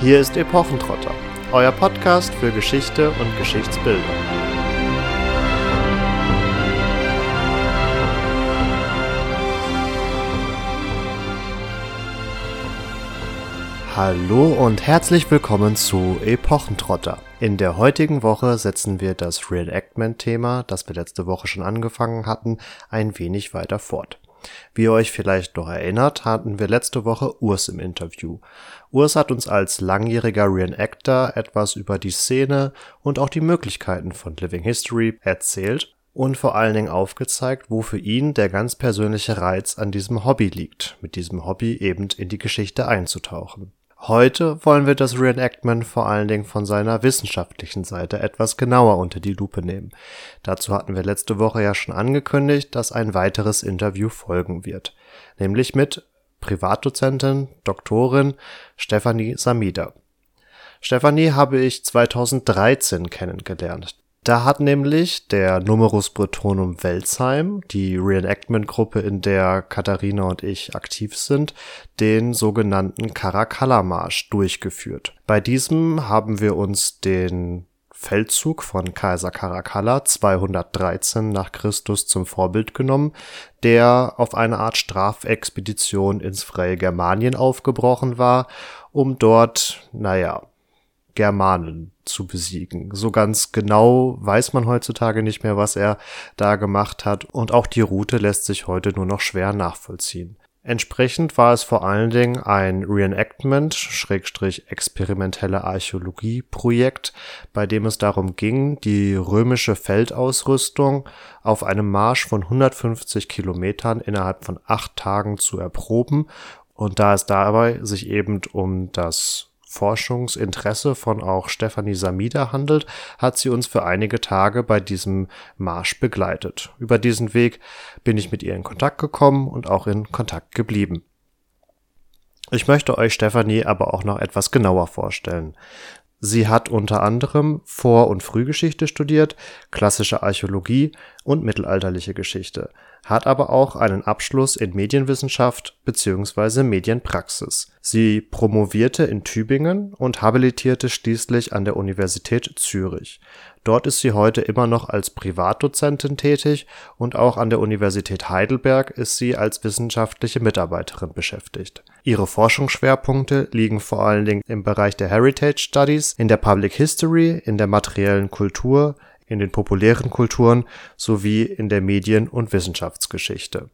Hier ist Epochentrotter, euer Podcast für Geschichte und Geschichtsbildung. Hallo und herzlich willkommen zu Epochentrotter. In der heutigen Woche setzen wir das Reenactment-Thema, das wir letzte Woche schon angefangen hatten, ein wenig weiter fort. Wie ihr euch vielleicht noch erinnert, hatten wir letzte Woche Urs im Interview. Urs hat uns als langjähriger Reenactor etwas über die Szene und auch die Möglichkeiten von Living History erzählt und vor allen Dingen aufgezeigt, wo für ihn der ganz persönliche Reiz an diesem Hobby liegt, mit diesem Hobby eben in die Geschichte einzutauchen. Heute wollen wir das Reenactment vor allen Dingen von seiner wissenschaftlichen Seite etwas genauer unter die Lupe nehmen. Dazu hatten wir letzte Woche ja schon angekündigt, dass ein weiteres Interview folgen wird, nämlich mit Privatdozentin, Doktorin Stefanie Samida. Stefanie habe ich 2013 kennengelernt. Da hat nämlich der Numerus Bretonum Welsheim, die Reenactment-Gruppe, in der Katharina und ich aktiv sind, den sogenannten Caracalla-Marsch durchgeführt. Bei diesem haben wir uns den Feldzug von Kaiser Caracalla 213 nach Christus zum Vorbild genommen, der auf eine Art Strafexpedition ins freie Germanien aufgebrochen war, um dort, naja, Germanen zu besiegen. So ganz genau weiß man heutzutage nicht mehr, was er da gemacht hat und auch die Route lässt sich heute nur noch schwer nachvollziehen. Entsprechend war es vor allen Dingen ein Reenactment, Schrägstrich experimentelle Archäologie Projekt, bei dem es darum ging, die römische Feldausrüstung auf einem Marsch von 150 Kilometern innerhalb von acht Tagen zu erproben und da es dabei sich eben um das Forschungsinteresse von auch Stefanie Samida handelt, hat sie uns für einige Tage bei diesem Marsch begleitet. Über diesen Weg bin ich mit ihr in Kontakt gekommen und auch in Kontakt geblieben. Ich möchte euch Stefanie aber auch noch etwas genauer vorstellen. Sie hat unter anderem Vor- und Frühgeschichte studiert, klassische Archäologie und mittelalterliche Geschichte, hat aber auch einen Abschluss in Medienwissenschaft bzw. Medienpraxis. Sie promovierte in Tübingen und habilitierte schließlich an der Universität Zürich. Dort ist sie heute immer noch als Privatdozentin tätig und auch an der Universität Heidelberg ist sie als wissenschaftliche Mitarbeiterin beschäftigt. Ihre Forschungsschwerpunkte liegen vor allen Dingen im Bereich der Heritage Studies, in der Public History, in der materiellen Kultur, in den populären Kulturen sowie in der Medien- und Wissenschaftsgeschichte.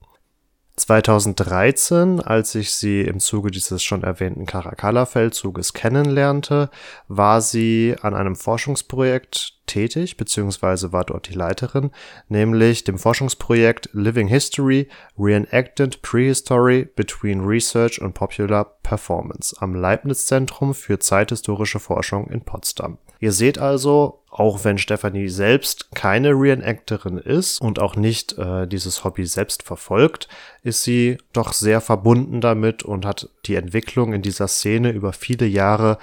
2013, als ich sie im Zuge dieses schon erwähnten Caracalla-Feldzuges kennenlernte, war sie an einem Forschungsprojekt tätig, beziehungsweise war dort die Leiterin, nämlich dem Forschungsprojekt Living History Reenacted Prehistory Between Research and Popular Performance am Leibniz-Zentrum für zeithistorische Forschung in Potsdam. Ihr seht also, auch wenn Stephanie selbst keine Reenactorin ist und auch nicht äh, dieses Hobby selbst verfolgt, ist sie doch sehr verbunden damit und hat die Entwicklung in dieser Szene über viele Jahre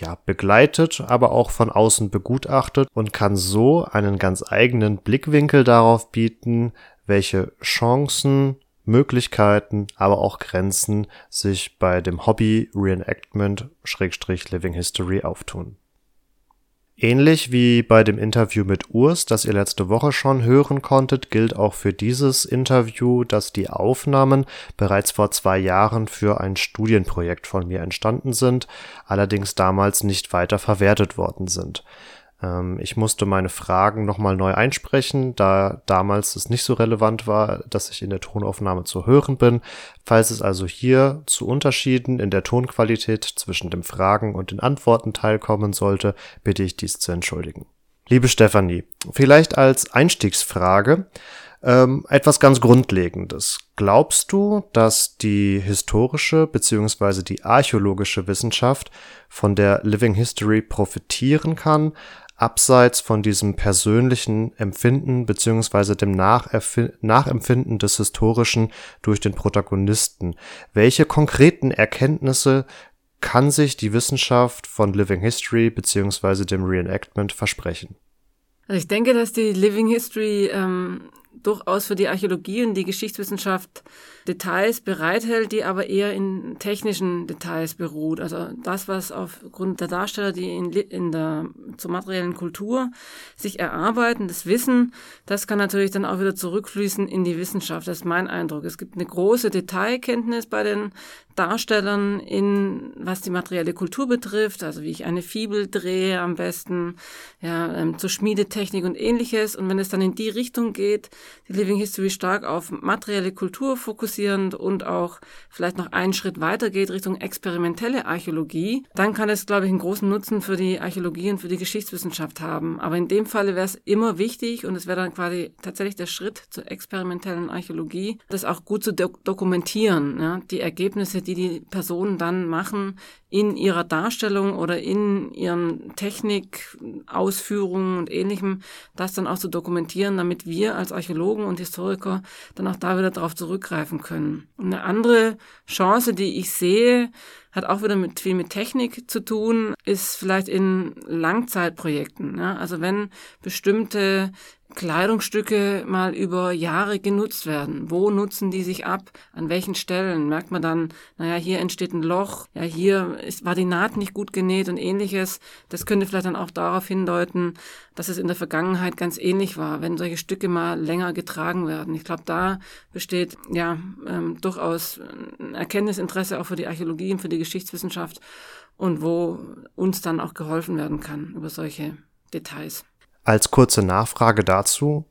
ja begleitet, aber auch von außen begutachtet und kann so einen ganz eigenen Blickwinkel darauf bieten, welche Chancen Möglichkeiten, aber auch Grenzen sich bei dem Hobby Reenactment Living History auftun. Ähnlich wie bei dem Interview mit Urs, das ihr letzte Woche schon hören konntet, gilt auch für dieses Interview, dass die Aufnahmen bereits vor zwei Jahren für ein Studienprojekt von mir entstanden sind, allerdings damals nicht weiter verwertet worden sind. Ähm, ich musste meine Fragen nochmal neu einsprechen, da damals es nicht so relevant war, dass ich in der Tonaufnahme zu hören bin. Falls es also hier zu Unterschieden in der Tonqualität zwischen den Fragen und den Antworten teilkommen sollte, bitte ich dies zu entschuldigen. Liebe Stefanie, vielleicht als Einstiegsfrage ähm, etwas ganz Grundlegendes. Glaubst du, dass die historische bzw. die archäologische Wissenschaft von der Living History profitieren kann, abseits von diesem persönlichen Empfinden beziehungsweise dem Nachempfinden des Historischen durch den Protagonisten. Welche konkreten Erkenntnisse kann sich die Wissenschaft von Living History beziehungsweise dem Reenactment versprechen? Also ich denke, dass die Living History ähm, durchaus für die Archäologie und die Geschichtswissenschaft Details bereithält, die aber eher in technischen Details beruht. Also das, was aufgrund der Darsteller, die in, in der zur materiellen Kultur sich erarbeiten, das Wissen, das kann natürlich dann auch wieder zurückfließen in die Wissenschaft. Das ist mein Eindruck. Es gibt eine große Detailkenntnis bei den Darstellern in, was die materielle Kultur betrifft, also wie ich eine Fibel drehe am besten, ja, ähm, zur Schmiedetechnik und ähnliches. Und wenn es dann in die Richtung geht, die Living History stark auf materielle Kultur fokussierend und auch vielleicht noch einen Schritt weiter geht Richtung experimentelle Archäologie, dann kann es, glaube ich, einen großen Nutzen für die Archäologie und für die Geschichtswissenschaft haben. Aber in dem Falle wäre es immer wichtig und es wäre dann quasi tatsächlich der Schritt zur experimentellen Archäologie, das auch gut zu do dokumentieren, ja, die Ergebnisse, die die Personen dann machen in ihrer Darstellung oder in ihren Technikausführungen und ähnlichem, das dann auch zu dokumentieren, damit wir als Archäologen und Historiker dann auch da wieder darauf zurückgreifen können. Eine andere Chance, die ich sehe, hat auch wieder mit viel mit Technik zu tun, ist vielleicht in Langzeitprojekten. Ja? Also wenn bestimmte Kleidungsstücke mal über Jahre genutzt werden. Wo nutzen die sich ab? An welchen Stellen? Merkt man dann, naja, hier entsteht ein Loch, ja, hier ist, war die Naht nicht gut genäht und ähnliches. Das könnte vielleicht dann auch darauf hindeuten, dass es in der Vergangenheit ganz ähnlich war, wenn solche Stücke mal länger getragen werden. Ich glaube, da besteht ja ähm, durchaus ein Erkenntnisinteresse auch für die Archäologie und für die Geschichtswissenschaft und wo uns dann auch geholfen werden kann über solche Details. Als kurze Nachfrage dazu,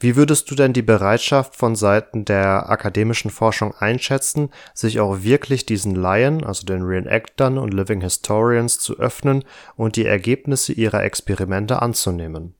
wie würdest du denn die Bereitschaft von Seiten der akademischen Forschung einschätzen, sich auch wirklich diesen Laien, also den Reenactern und Living Historians zu öffnen und die Ergebnisse ihrer Experimente anzunehmen?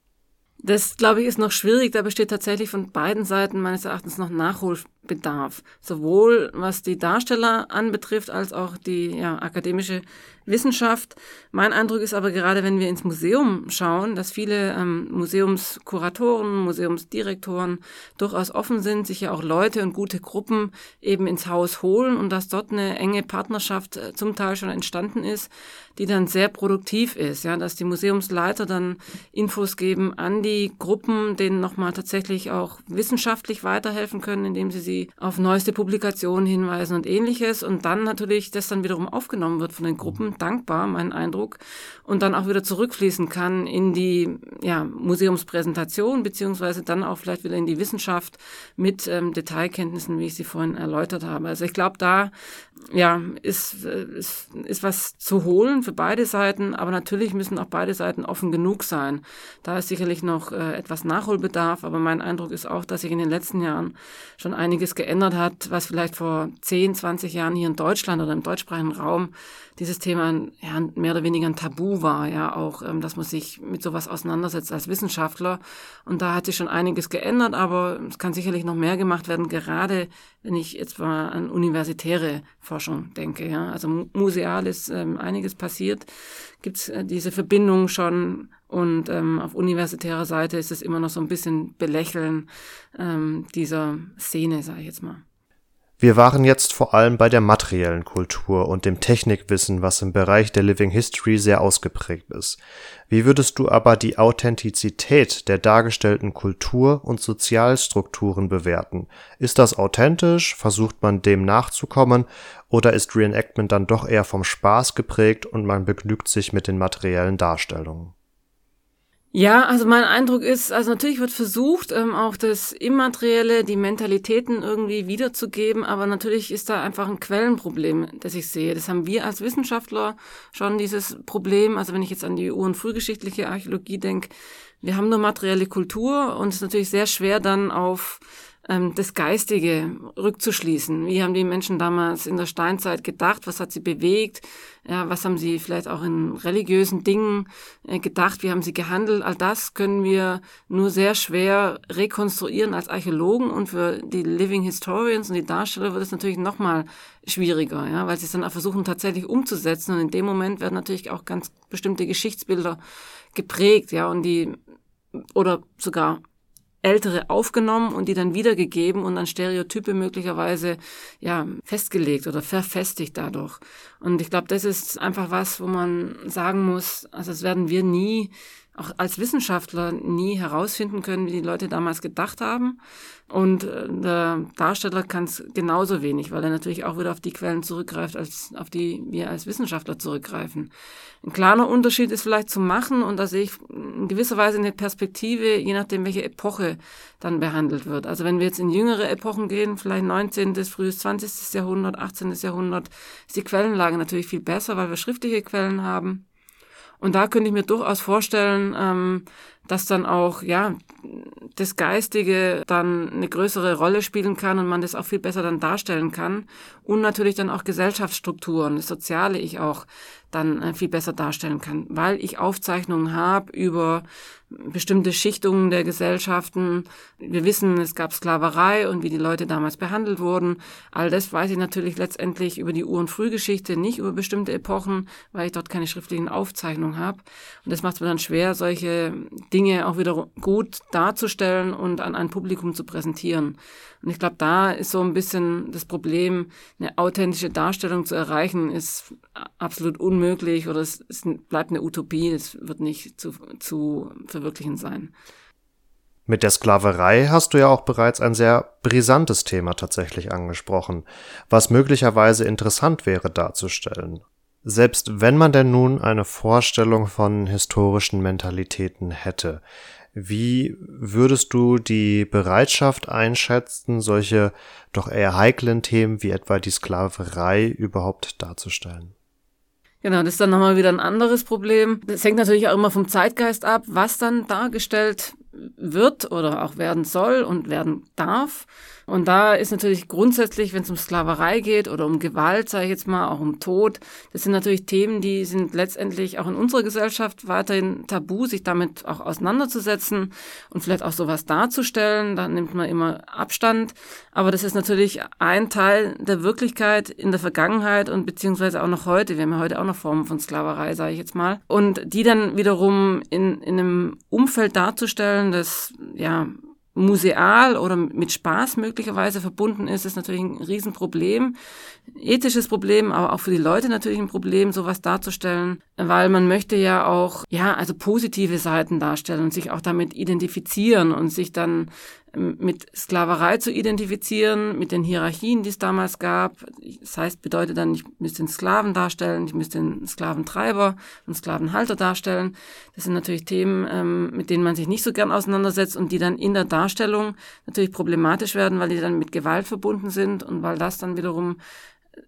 Das, glaube ich, ist noch schwierig. Da besteht tatsächlich von beiden Seiten meines Erachtens noch Nachholbedarf. Sowohl was die Darsteller anbetrifft, als auch die ja, akademische Wissenschaft. Mein Eindruck ist aber gerade, wenn wir ins Museum schauen, dass viele ähm, Museumskuratoren, Museumsdirektoren durchaus offen sind, sich ja auch Leute und gute Gruppen eben ins Haus holen und dass dort eine enge Partnerschaft äh, zum Teil schon entstanden ist, die dann sehr produktiv ist, ja, dass die Museumsleiter dann Infos geben an die Gruppen, denen nochmal tatsächlich auch wissenschaftlich weiterhelfen können, indem sie sie auf neueste Publikationen hinweisen und ähnliches und dann natürlich das dann wiederum aufgenommen wird von den Gruppen dankbar, mein Eindruck, und dann auch wieder zurückfließen kann in die ja, Museumspräsentation, beziehungsweise dann auch vielleicht wieder in die Wissenschaft mit ähm, Detailkenntnissen, wie ich sie vorhin erläutert habe. Also ich glaube, da ja, ist, ist, ist was zu holen für beide Seiten, aber natürlich müssen auch beide Seiten offen genug sein. Da ist sicherlich noch äh, etwas Nachholbedarf, aber mein Eindruck ist auch, dass sich in den letzten Jahren schon einiges geändert hat, was vielleicht vor 10, 20 Jahren hier in Deutschland oder im deutschsprachigen Raum dieses Thema ja, mehr oder weniger ein Tabu war, ja auch, ähm, dass man sich mit sowas auseinandersetzt als Wissenschaftler. Und da hat sich schon einiges geändert, aber es kann sicherlich noch mehr gemacht werden, gerade wenn ich jetzt mal an universitäre Forschung denke. Ja. Also museal ist ähm, einiges passiert, gibt es äh, diese Verbindung schon und ähm, auf universitärer Seite ist es immer noch so ein bisschen Belächeln ähm, dieser Szene, sage ich jetzt mal. Wir waren jetzt vor allem bei der materiellen Kultur und dem Technikwissen, was im Bereich der Living History sehr ausgeprägt ist. Wie würdest du aber die Authentizität der dargestellten Kultur und Sozialstrukturen bewerten? Ist das authentisch? Versucht man dem nachzukommen? Oder ist Reenactment dann doch eher vom Spaß geprägt und man begnügt sich mit den materiellen Darstellungen? Ja, also mein Eindruck ist, also natürlich wird versucht, ähm, auch das Immaterielle, die Mentalitäten irgendwie wiederzugeben, aber natürlich ist da einfach ein Quellenproblem, das ich sehe. Das haben wir als Wissenschaftler schon dieses Problem. Also wenn ich jetzt an die ur- und frühgeschichtliche Archäologie denke, wir haben nur materielle Kultur und es ist natürlich sehr schwer dann auf ähm, das Geistige rückzuschließen. Wie haben die Menschen damals in der Steinzeit gedacht? Was hat sie bewegt? Ja, was haben sie vielleicht auch in religiösen Dingen äh, gedacht? Wie haben sie gehandelt? All das können wir nur sehr schwer rekonstruieren als Archäologen und für die Living Historians und die Darsteller wird es natürlich noch mal schwieriger, ja, weil sie es dann auch versuchen tatsächlich umzusetzen und in dem Moment werden natürlich auch ganz bestimmte Geschichtsbilder geprägt, ja, und die oder sogar ältere aufgenommen und die dann wiedergegeben und dann Stereotype möglicherweise ja festgelegt oder verfestigt dadurch. Und ich glaube, das ist einfach was, wo man sagen muss, also das werden wir nie auch als Wissenschaftler nie herausfinden können, wie die Leute damals gedacht haben. Und äh, der Darsteller kann es genauso wenig, weil er natürlich auch wieder auf die Quellen zurückgreift, als auf die wir als Wissenschaftler zurückgreifen. Ein kleiner Unterschied ist vielleicht zu machen, und da sehe ich in gewisser Weise eine Perspektive, je nachdem, welche Epoche dann behandelt wird. Also wenn wir jetzt in jüngere Epochen gehen, vielleicht 19., frühes 20. Jahrhundert, 18. Jahrhundert, ist die Quellenlage natürlich viel besser, weil wir schriftliche Quellen haben. Und da könnte ich mir durchaus vorstellen, ähm, dass dann auch, ja, das Geistige dann eine größere Rolle spielen kann und man das auch viel besser dann darstellen kann. Und natürlich dann auch Gesellschaftsstrukturen, das Soziale ich auch dann äh, viel besser darstellen kann, weil ich Aufzeichnungen habe über bestimmte Schichtungen der Gesellschaften. Wir wissen, es gab Sklaverei und wie die Leute damals behandelt wurden. All das weiß ich natürlich letztendlich über die Ur- und Frühgeschichte, nicht über bestimmte Epochen, weil ich dort keine schriftlichen Aufzeichnungen habe. Und das macht es mir dann schwer, solche Dinge auch wieder gut darzustellen und an ein Publikum zu präsentieren. Und ich glaube, da ist so ein bisschen das Problem, eine authentische Darstellung zu erreichen, ist absolut unmöglich oder es, es bleibt eine Utopie, es wird nicht zu, zu verwirklichen sein. Mit der Sklaverei hast du ja auch bereits ein sehr brisantes Thema tatsächlich angesprochen, was möglicherweise interessant wäre darzustellen. Selbst wenn man denn nun eine Vorstellung von historischen Mentalitäten hätte, wie würdest du die Bereitschaft einschätzen, solche doch eher heiklen Themen wie etwa die Sklaverei überhaupt darzustellen? Genau, das ist dann nochmal wieder ein anderes Problem. Das hängt natürlich auch immer vom Zeitgeist ab, was dann dargestellt wird oder auch werden soll und werden darf. Und da ist natürlich grundsätzlich, wenn es um Sklaverei geht oder um Gewalt, sage ich jetzt mal, auch um Tod, das sind natürlich Themen, die sind letztendlich auch in unserer Gesellschaft weiterhin tabu, sich damit auch auseinanderzusetzen und vielleicht auch sowas darzustellen. Da nimmt man immer Abstand. Aber das ist natürlich ein Teil der Wirklichkeit in der Vergangenheit und beziehungsweise auch noch heute. Wir haben ja heute auch noch Formen von Sklaverei, sage ich jetzt mal. Und die dann wiederum in, in einem Umfeld darzustellen, das ja museal oder mit Spaß möglicherweise verbunden ist, ist natürlich ein Riesenproblem. Ethisches Problem, aber auch für die Leute natürlich ein Problem, sowas darzustellen, weil man möchte ja auch, ja, also positive Seiten darstellen und sich auch damit identifizieren und sich dann mit Sklaverei zu identifizieren, mit den Hierarchien, die es damals gab. Das heißt, bedeutet dann, ich müsste den Sklaven darstellen, ich müsste den Sklaventreiber und Sklavenhalter darstellen. Das sind natürlich Themen, ähm, mit denen man sich nicht so gern auseinandersetzt und die dann in der Darstellung natürlich problematisch werden, weil die dann mit Gewalt verbunden sind und weil das dann wiederum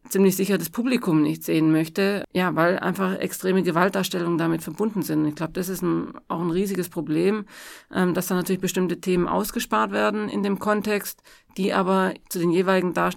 ziemlich sicher das Publikum nicht sehen möchte, ja, weil einfach extreme Gewaltdarstellungen damit verbunden sind. Ich glaube, das ist ein, auch ein riesiges Problem, ähm, dass da natürlich bestimmte Themen ausgespart werden in dem Kontext, die aber zu den jeweiligen Dar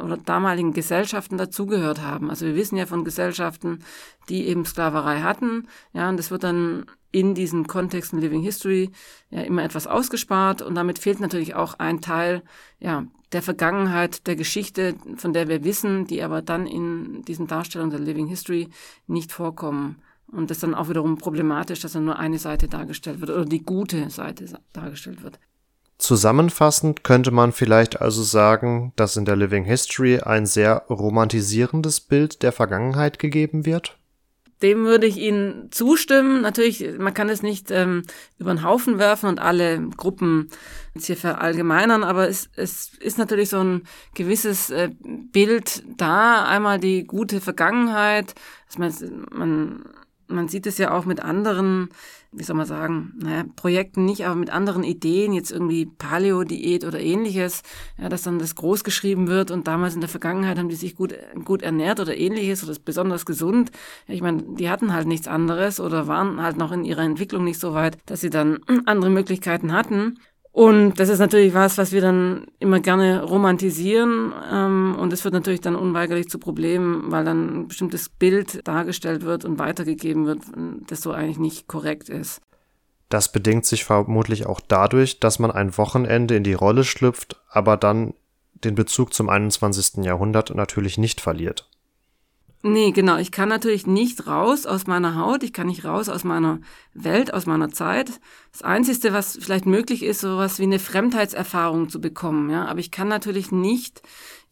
oder damaligen Gesellschaften dazugehört haben. Also wir wissen ja von Gesellschaften, die eben Sklaverei hatten, ja, und das wird dann in diesen Kontexten Living History ja immer etwas ausgespart und damit fehlt natürlich auch ein Teil ja, der Vergangenheit, der Geschichte, von der wir wissen, die aber dann in diesen Darstellungen der Living History nicht vorkommen. Und das ist dann auch wiederum problematisch, dass dann nur eine Seite dargestellt wird oder die gute Seite dargestellt wird. Zusammenfassend könnte man vielleicht also sagen, dass in der Living History ein sehr romantisierendes Bild der Vergangenheit gegeben wird? Dem würde ich Ihnen zustimmen. Natürlich, man kann es nicht ähm, über den Haufen werfen und alle Gruppen jetzt hier verallgemeinern, aber es, es ist natürlich so ein gewisses äh, Bild da. Einmal die gute Vergangenheit, dass man, man man sieht es ja auch mit anderen, wie soll man sagen, naja, Projekten nicht, aber mit anderen Ideen, jetzt irgendwie Paleo-Diät oder ähnliches, ja, dass dann das groß geschrieben wird und damals in der Vergangenheit haben die sich gut, gut ernährt oder ähnliches oder besonders gesund. Ja, ich meine, die hatten halt nichts anderes oder waren halt noch in ihrer Entwicklung nicht so weit, dass sie dann andere Möglichkeiten hatten. Und das ist natürlich was, was wir dann immer gerne romantisieren. Ähm, und es wird natürlich dann unweigerlich zu Problemen, weil dann ein bestimmtes Bild dargestellt wird und weitergegeben wird, das so eigentlich nicht korrekt ist. Das bedingt sich vermutlich auch dadurch, dass man ein Wochenende in die Rolle schlüpft, aber dann den Bezug zum 21. Jahrhundert natürlich nicht verliert. Nee, genau. Ich kann natürlich nicht raus aus meiner Haut, ich kann nicht raus aus meiner Welt, aus meiner Zeit. Das Einzige, was vielleicht möglich ist, sowas wie eine Fremdheitserfahrung zu bekommen, ja. Aber ich kann natürlich nicht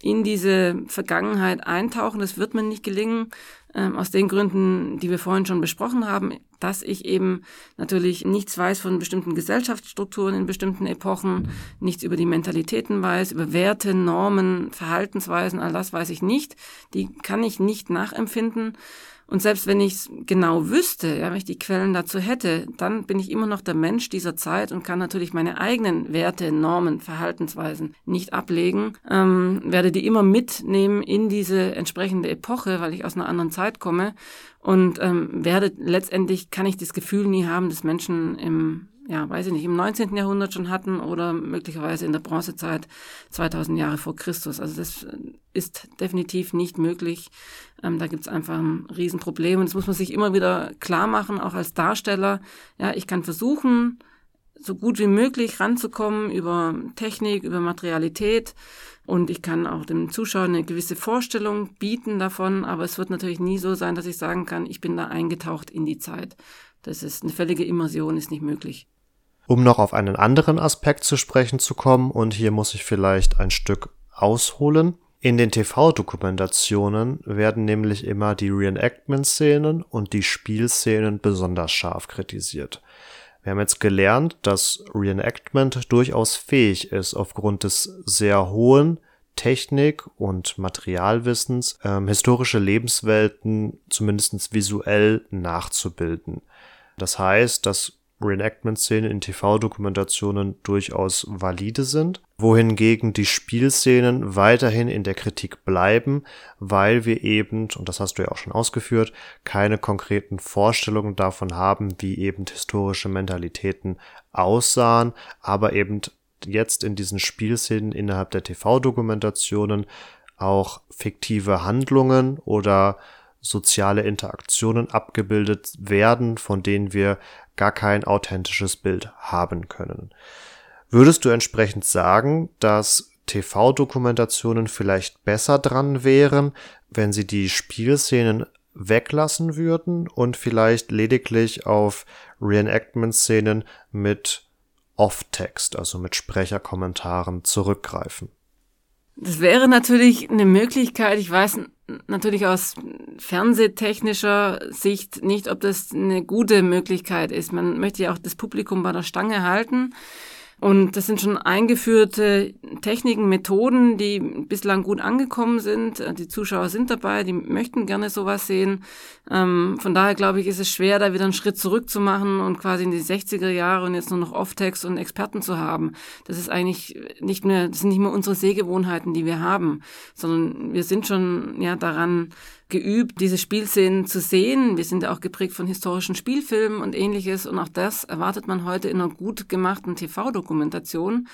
in diese Vergangenheit eintauchen. Das wird mir nicht gelingen, ähm, aus den Gründen, die wir vorhin schon besprochen haben. Dass ich eben natürlich nichts weiß von bestimmten Gesellschaftsstrukturen in bestimmten Epochen, nichts über die Mentalitäten weiß, über Werte, Normen, Verhaltensweisen, all das weiß ich nicht. Die kann ich nicht nachempfinden. Und selbst wenn ich es genau wüsste, ja, wenn ich die Quellen dazu hätte, dann bin ich immer noch der Mensch dieser Zeit und kann natürlich meine eigenen Werte, Normen, Verhaltensweisen nicht ablegen, ähm, werde die immer mitnehmen in diese entsprechende Epoche, weil ich aus einer anderen Zeit komme. Und ähm, werde letztendlich kann ich das Gefühl nie haben, dass Menschen im ja, weiß ich nicht, im 19. Jahrhundert schon hatten oder möglicherweise in der Bronzezeit 2000 Jahre vor Christus. Also das ist definitiv nicht möglich. Ähm, da gibt es einfach ein Riesenproblem und das muss man sich immer wieder klar machen, auch als Darsteller. Ja, ich kann versuchen, so gut wie möglich ranzukommen über Technik, über Materialität. Und ich kann auch dem Zuschauer eine gewisse Vorstellung bieten davon, aber es wird natürlich nie so sein, dass ich sagen kann, ich bin da eingetaucht in die Zeit. Das ist eine völlige Immersion, ist nicht möglich. Um noch auf einen anderen Aspekt zu sprechen zu kommen, und hier muss ich vielleicht ein Stück ausholen. In den TV-Dokumentationen werden nämlich immer die Reenactment-Szenen und die Spielszenen besonders scharf kritisiert. Wir haben jetzt gelernt, dass Reenactment durchaus fähig ist, aufgrund des sehr hohen Technik- und Materialwissens ähm, historische Lebenswelten zumindest visuell nachzubilden. Das heißt, dass Reenactment-Szenen in TV-Dokumentationen durchaus valide sind, wohingegen die Spielszenen weiterhin in der Kritik bleiben, weil wir eben, und das hast du ja auch schon ausgeführt, keine konkreten Vorstellungen davon haben, wie eben historische Mentalitäten aussahen, aber eben jetzt in diesen Spielszenen innerhalb der TV-Dokumentationen auch fiktive Handlungen oder soziale Interaktionen abgebildet werden, von denen wir gar kein authentisches Bild haben können. Würdest du entsprechend sagen, dass TV-Dokumentationen vielleicht besser dran wären, wenn sie die Spielszenen weglassen würden und vielleicht lediglich auf Reenactment-Szenen mit Off-Text, also mit Sprecherkommentaren zurückgreifen? Das wäre natürlich eine Möglichkeit. Ich weiß natürlich aus fernsehtechnischer Sicht nicht, ob das eine gute Möglichkeit ist. Man möchte ja auch das Publikum bei der Stange halten. Und das sind schon eingeführte Techniken, Methoden, die bislang gut angekommen sind. Die Zuschauer sind dabei, die möchten gerne sowas sehen. Ähm, von daher glaube ich, ist es schwer, da wieder einen Schritt zurück zu machen und quasi in die 60er Jahre und jetzt nur noch Off-Text und Experten zu haben. Das ist eigentlich nicht mehr, das sind nicht mehr unsere Sehgewohnheiten, die wir haben, sondern wir sind schon ja daran geübt, diese Spielszenen zu sehen. Wir sind ja auch geprägt von historischen Spielfilmen und ähnliches. Und auch das erwartet man heute in einer gut gemachten TV-Dokumentation.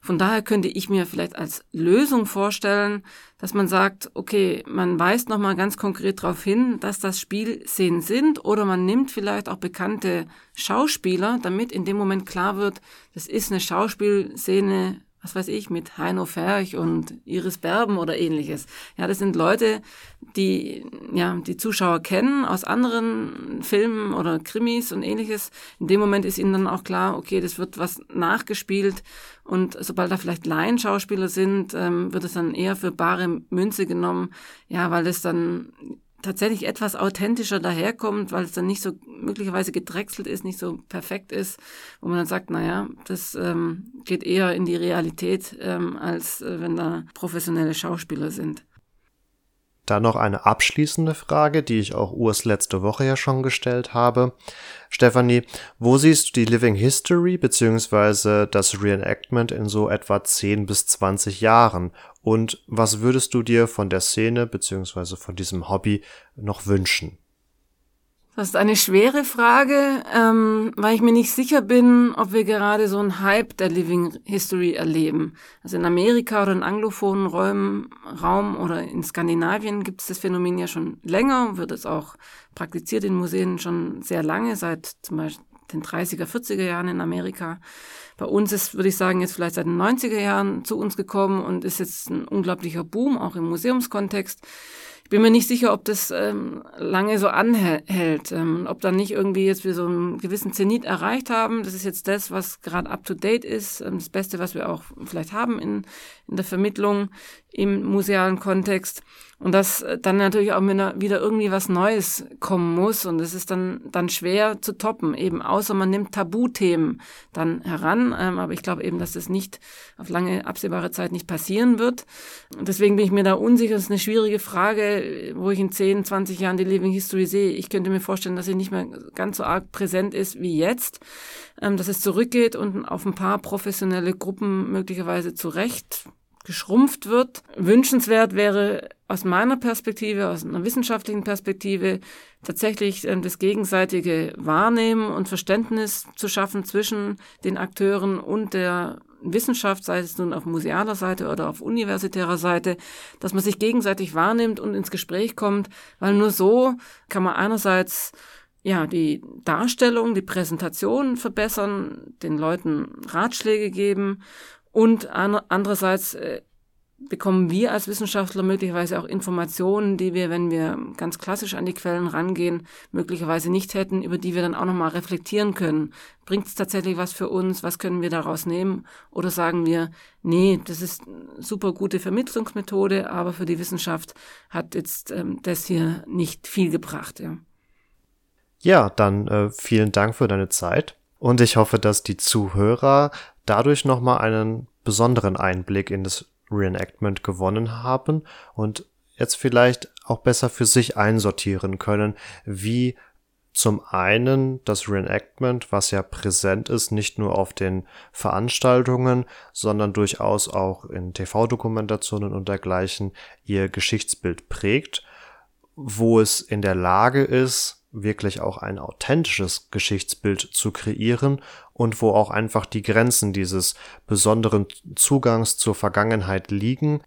Von daher könnte ich mir vielleicht als Lösung vorstellen, dass man sagt, okay, man weist nochmal ganz konkret darauf hin, dass das Spielszenen sind oder man nimmt vielleicht auch bekannte Schauspieler, damit in dem Moment klar wird, das ist eine Schauspielszene was weiß ich, mit Heino Ferch und Iris Berben oder ähnliches. Ja, das sind Leute, die, ja, die Zuschauer kennen aus anderen Filmen oder Krimis und ähnliches. In dem Moment ist ihnen dann auch klar, okay, das wird was nachgespielt und sobald da vielleicht Laienschauspieler sind, ähm, wird es dann eher für bare Münze genommen, ja, weil es dann tatsächlich etwas authentischer daherkommt, weil es dann nicht so möglicherweise gedrechselt ist, nicht so perfekt ist, wo man dann sagt, naja, das ähm, geht eher in die Realität, ähm, als äh, wenn da professionelle Schauspieler sind. Dann noch eine abschließende Frage, die ich auch Urs letzte Woche ja schon gestellt habe. Stefanie, wo siehst du die Living History bzw. das Reenactment in so etwa 10 bis 20 Jahren? Und was würdest du dir von der Szene bzw. von diesem Hobby noch wünschen? Das ist eine schwere Frage, ähm, weil ich mir nicht sicher bin, ob wir gerade so einen Hype der Living History erleben. Also in Amerika oder in anglophonen Räumen, Raum oder in Skandinavien gibt es das Phänomen ja schon länger, wird es auch praktiziert in Museen schon sehr lange, seit zum Beispiel den 30er, 40er Jahren in Amerika. Bei uns ist, würde ich sagen, jetzt vielleicht seit den 90er Jahren zu uns gekommen und ist jetzt ein unglaublicher Boom, auch im Museumskontext bin mir nicht sicher, ob das ähm, lange so anhält, ähm, ob dann nicht irgendwie jetzt wir so einen gewissen Zenit erreicht haben. Das ist jetzt das, was gerade up to date ist, ähm, das Beste, was wir auch vielleicht haben in, in der Vermittlung im musealen Kontext. Und dass dann natürlich auch wieder irgendwie was Neues kommen muss. Und es ist dann, dann schwer zu toppen, eben außer man nimmt Tabuthemen dann heran. Ähm, aber ich glaube eben, dass das nicht auf lange absehbare Zeit nicht passieren wird. Und deswegen bin ich mir da unsicher. Das ist eine schwierige Frage, wo ich in 10, 20 Jahren die Living History sehe. Ich könnte mir vorstellen, dass sie nicht mehr ganz so arg präsent ist wie jetzt. Ähm, dass es zurückgeht und auf ein paar professionelle Gruppen möglicherweise zurecht geschrumpft wird. Wünschenswert wäre aus meiner Perspektive, aus einer wissenschaftlichen Perspektive, tatsächlich ähm, das gegenseitige Wahrnehmen und Verständnis zu schaffen zwischen den Akteuren und der Wissenschaft, sei es nun auf musealer Seite oder auf universitärer Seite, dass man sich gegenseitig wahrnimmt und ins Gespräch kommt, weil nur so kann man einerseits ja, die Darstellung, die Präsentation verbessern, den Leuten Ratschläge geben und andererseits äh, bekommen wir als Wissenschaftler möglicherweise auch Informationen, die wir, wenn wir ganz klassisch an die Quellen rangehen, möglicherweise nicht hätten, über die wir dann auch nochmal reflektieren können. Bringt es tatsächlich was für uns? Was können wir daraus nehmen? Oder sagen wir, nee, das ist super gute Vermittlungsmethode, aber für die Wissenschaft hat jetzt ähm, das hier nicht viel gebracht. Ja, ja dann äh, vielen Dank für deine Zeit. Und ich hoffe, dass die Zuhörer dadurch nochmal einen besonderen Einblick in das Reenactment gewonnen haben und jetzt vielleicht auch besser für sich einsortieren können, wie zum einen das Reenactment, was ja präsent ist, nicht nur auf den Veranstaltungen, sondern durchaus auch in TV-Dokumentationen und dergleichen ihr Geschichtsbild prägt, wo es in der Lage ist, wirklich auch ein authentisches Geschichtsbild zu kreieren und wo auch einfach die Grenzen dieses besonderen Zugangs zur Vergangenheit liegen.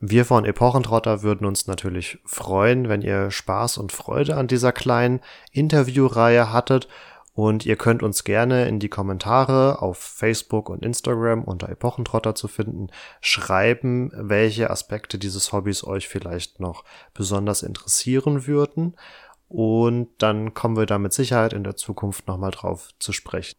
Wir von Epochentrotter würden uns natürlich freuen, wenn ihr Spaß und Freude an dieser kleinen Interviewreihe hattet und ihr könnt uns gerne in die Kommentare auf Facebook und Instagram unter Epochentrotter zu finden schreiben, welche Aspekte dieses Hobbys euch vielleicht noch besonders interessieren würden. Und dann kommen wir da mit Sicherheit in der Zukunft nochmal drauf zu sprechen.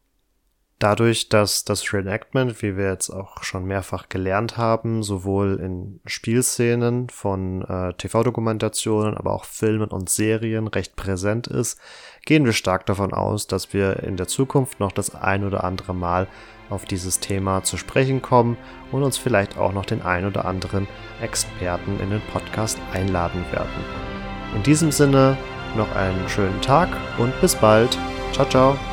Dadurch, dass das Reenactment, wie wir jetzt auch schon mehrfach gelernt haben, sowohl in Spielszenen von äh, TV-Dokumentationen, aber auch Filmen und Serien recht präsent ist, gehen wir stark davon aus, dass wir in der Zukunft noch das ein oder andere Mal auf dieses Thema zu sprechen kommen und uns vielleicht auch noch den ein oder anderen Experten in den Podcast einladen werden. In diesem Sinne noch einen schönen Tag und bis bald. Ciao, ciao.